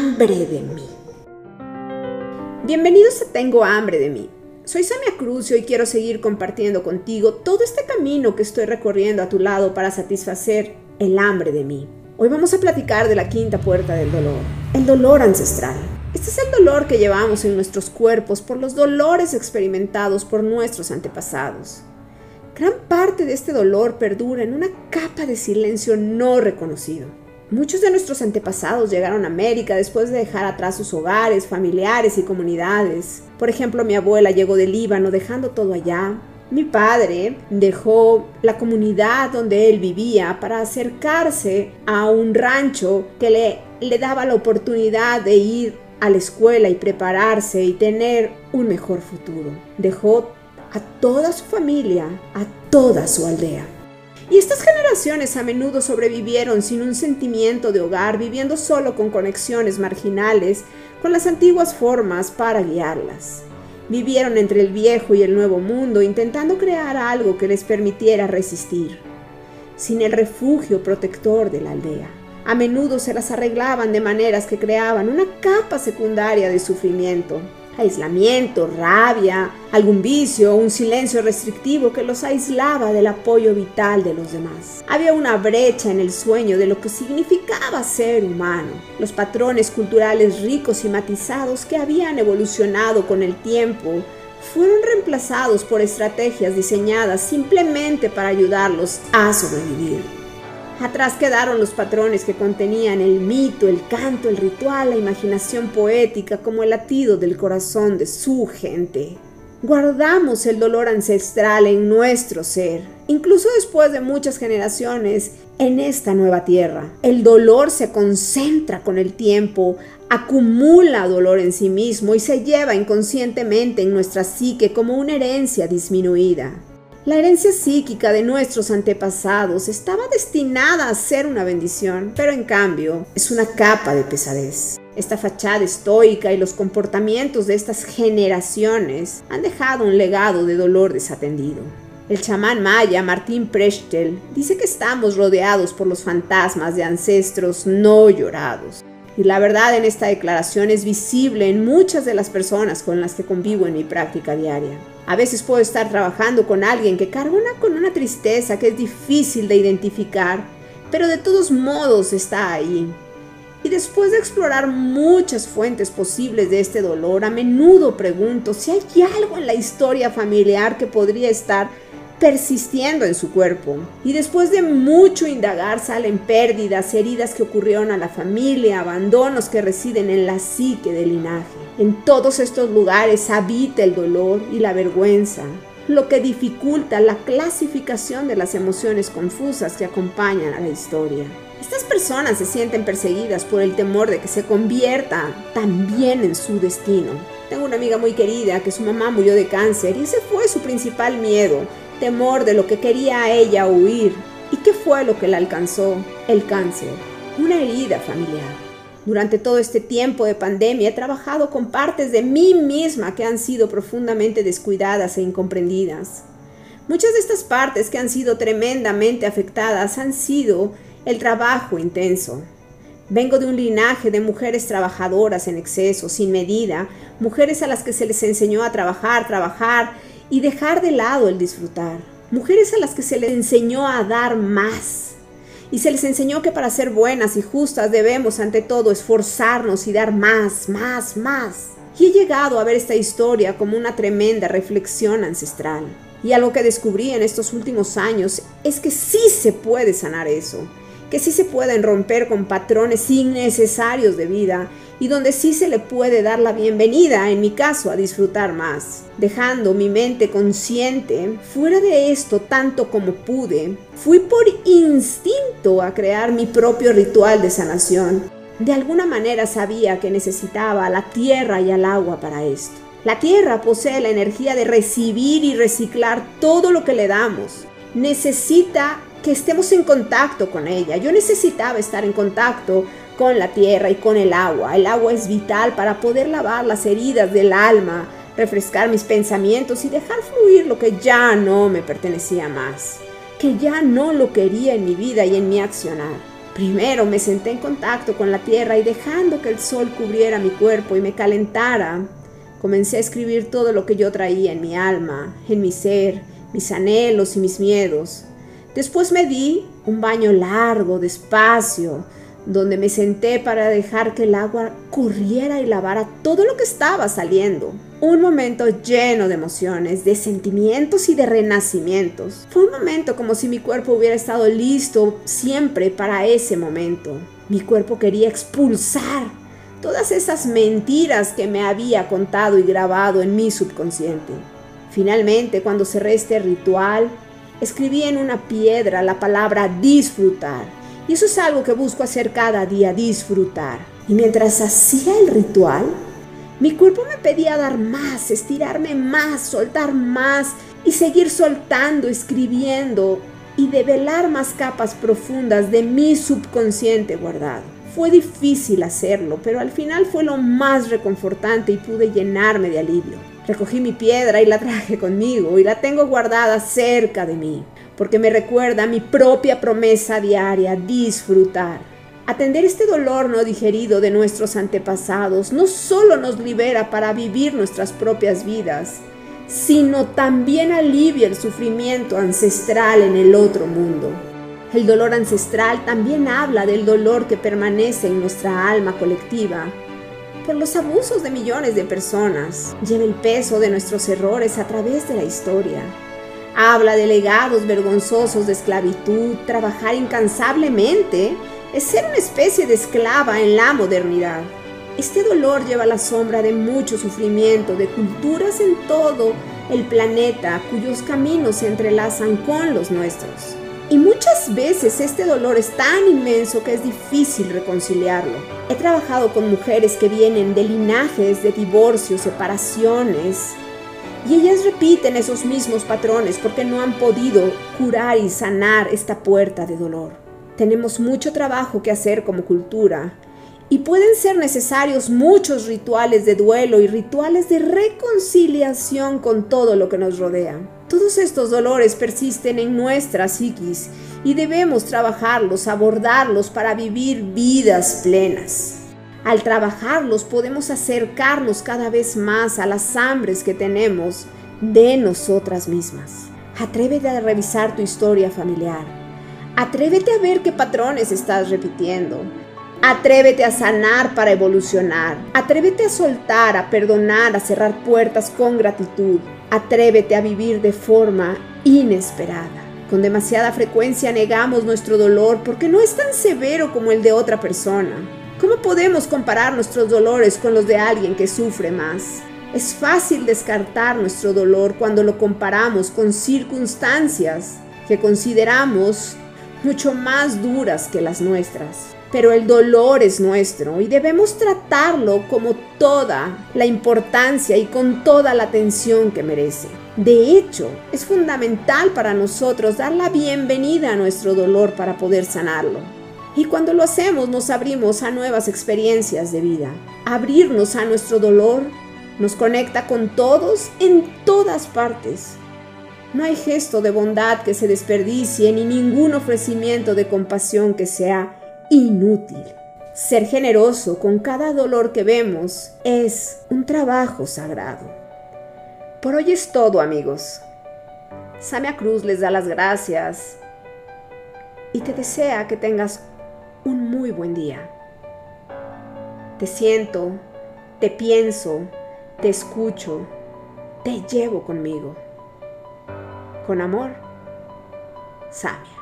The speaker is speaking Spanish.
hambre de mí. Bienvenidos a Tengo hambre de mí. Soy Samia Crucio y quiero seguir compartiendo contigo todo este camino que estoy recorriendo a tu lado para satisfacer el hambre de mí. Hoy vamos a platicar de la quinta puerta del dolor, el dolor ancestral. Este es el dolor que llevamos en nuestros cuerpos por los dolores experimentados por nuestros antepasados. Gran parte de este dolor perdura en una capa de silencio no reconocido. Muchos de nuestros antepasados llegaron a América después de dejar atrás sus hogares, familiares y comunidades. Por ejemplo, mi abuela llegó de Líbano dejando todo allá. Mi padre dejó la comunidad donde él vivía para acercarse a un rancho que le, le daba la oportunidad de ir a la escuela y prepararse y tener un mejor futuro. Dejó a toda su familia, a toda su aldea. Y estas generaciones a menudo sobrevivieron sin un sentimiento de hogar, viviendo solo con conexiones marginales con las antiguas formas para guiarlas. Vivieron entre el viejo y el nuevo mundo, intentando crear algo que les permitiera resistir, sin el refugio protector de la aldea. A menudo se las arreglaban de maneras que creaban una capa secundaria de sufrimiento, aislamiento, rabia, algún vicio, un silencio restrictivo que los aislaba del apoyo vital de los demás. Había una brecha en el sueño de lo que significaba ser humano. Los patrones culturales ricos y matizados que habían evolucionado con el tiempo fueron reemplazados por estrategias diseñadas simplemente para ayudarlos a sobrevivir. Atrás quedaron los patrones que contenían el mito, el canto, el ritual, la imaginación poética como el latido del corazón de su gente. Guardamos el dolor ancestral en nuestro ser, incluso después de muchas generaciones en esta nueva tierra. El dolor se concentra con el tiempo, acumula dolor en sí mismo y se lleva inconscientemente en nuestra psique como una herencia disminuida. La herencia psíquica de nuestros antepasados estaba destinada a ser una bendición, pero en cambio es una capa de pesadez. Esta fachada estoica y los comportamientos de estas generaciones han dejado un legado de dolor desatendido. El chamán maya Martín Prechtel dice que estamos rodeados por los fantasmas de ancestros no llorados. Y la verdad en esta declaración es visible en muchas de las personas con las que convivo en mi práctica diaria. A veces puedo estar trabajando con alguien que carga con una tristeza que es difícil de identificar, pero de todos modos está ahí. Y después de explorar muchas fuentes posibles de este dolor, a menudo pregunto si hay algo en la historia familiar que podría estar persistiendo en su cuerpo. Y después de mucho indagar salen pérdidas, heridas que ocurrieron a la familia, abandonos que residen en la psique del linaje. En todos estos lugares habita el dolor y la vergüenza, lo que dificulta la clasificación de las emociones confusas que acompañan a la historia. Estas personas se sienten perseguidas por el temor de que se convierta también en su destino. Tengo una amiga muy querida que su mamá murió de cáncer y ese fue su principal miedo, temor de lo que quería ella huir. ¿Y qué fue lo que la alcanzó? El cáncer, una herida familiar. Durante todo este tiempo de pandemia he trabajado con partes de mí misma que han sido profundamente descuidadas e incomprendidas. Muchas de estas partes que han sido tremendamente afectadas han sido el trabajo intenso. Vengo de un linaje de mujeres trabajadoras en exceso, sin medida, mujeres a las que se les enseñó a trabajar, trabajar y dejar de lado el disfrutar. Mujeres a las que se les enseñó a dar más. Y se les enseñó que para ser buenas y justas debemos ante todo esforzarnos y dar más, más, más. Y he llegado a ver esta historia como una tremenda reflexión ancestral. Y algo que descubrí en estos últimos años es que sí se puede sanar eso, que sí se pueden romper con patrones innecesarios de vida y donde sí se le puede dar la bienvenida, en mi caso, a disfrutar más, dejando mi mente consciente fuera de esto tanto como pude. Fui por instinto a crear mi propio ritual de sanación. De alguna manera sabía que necesitaba la tierra y al agua para esto. La tierra posee la energía de recibir y reciclar todo lo que le damos. Necesita que estemos en contacto con ella. Yo necesitaba estar en contacto con la tierra y con el agua. El agua es vital para poder lavar las heridas del alma, refrescar mis pensamientos y dejar fluir lo que ya no me pertenecía más, que ya no lo quería en mi vida y en mi accionar. Primero me senté en contacto con la tierra y dejando que el sol cubriera mi cuerpo y me calentara, comencé a escribir todo lo que yo traía en mi alma, en mi ser, mis anhelos y mis miedos. Después me di un baño largo, despacio, donde me senté para dejar que el agua corriera y lavara todo lo que estaba saliendo. Un momento lleno de emociones, de sentimientos y de renacimientos. Fue un momento como si mi cuerpo hubiera estado listo siempre para ese momento. Mi cuerpo quería expulsar todas esas mentiras que me había contado y grabado en mi subconsciente. Finalmente, cuando cerré este ritual, escribí en una piedra la palabra disfrutar. Y eso es algo que busco hacer cada día, disfrutar. Y mientras hacía el ritual, mi cuerpo me pedía dar más, estirarme más, soltar más y seguir soltando, escribiendo y develar más capas profundas de mi subconsciente guardado. Fue difícil hacerlo, pero al final fue lo más reconfortante y pude llenarme de alivio. Recogí mi piedra y la traje conmigo y la tengo guardada cerca de mí, porque me recuerda mi propia promesa diaria, disfrutar. Atender este dolor no digerido de nuestros antepasados no solo nos libera para vivir nuestras propias vidas, sino también alivia el sufrimiento ancestral en el otro mundo. El dolor ancestral también habla del dolor que permanece en nuestra alma colectiva por los abusos de millones de personas. Lleva el peso de nuestros errores a través de la historia. Habla de legados vergonzosos de esclavitud, trabajar incansablemente, es ser una especie de esclava en la modernidad. Este dolor lleva la sombra de mucho sufrimiento, de culturas en todo el planeta cuyos caminos se entrelazan con los nuestros. Y muchas veces este dolor es tan inmenso que es difícil reconciliarlo. He trabajado con mujeres que vienen de linajes de divorcios, separaciones, y ellas repiten esos mismos patrones porque no han podido curar y sanar esta puerta de dolor. Tenemos mucho trabajo que hacer como cultura y pueden ser necesarios muchos rituales de duelo y rituales de reconciliación con todo lo que nos rodea. Todos estos dolores persisten en nuestra psiquis y debemos trabajarlos, abordarlos para vivir vidas plenas. Al trabajarlos podemos acercarnos cada vez más a las hambres que tenemos de nosotras mismas. Atrévete a revisar tu historia familiar. Atrévete a ver qué patrones estás repitiendo. Atrévete a sanar para evolucionar. Atrévete a soltar, a perdonar, a cerrar puertas con gratitud. Atrévete a vivir de forma inesperada. Con demasiada frecuencia negamos nuestro dolor porque no es tan severo como el de otra persona. ¿Cómo podemos comparar nuestros dolores con los de alguien que sufre más? Es fácil descartar nuestro dolor cuando lo comparamos con circunstancias que consideramos mucho más duras que las nuestras pero el dolor es nuestro y debemos tratarlo como toda la importancia y con toda la atención que merece. De hecho, es fundamental para nosotros dar la bienvenida a nuestro dolor para poder sanarlo. Y cuando lo hacemos nos abrimos a nuevas experiencias de vida. Abrirnos a nuestro dolor nos conecta con todos en todas partes. No hay gesto de bondad que se desperdicie ni ningún ofrecimiento de compasión que sea inútil. Ser generoso con cada dolor que vemos es un trabajo sagrado. Por hoy es todo amigos. Samia Cruz les da las gracias y te desea que tengas un muy buen día. Te siento, te pienso, te escucho, te llevo conmigo. Con amor, Samia.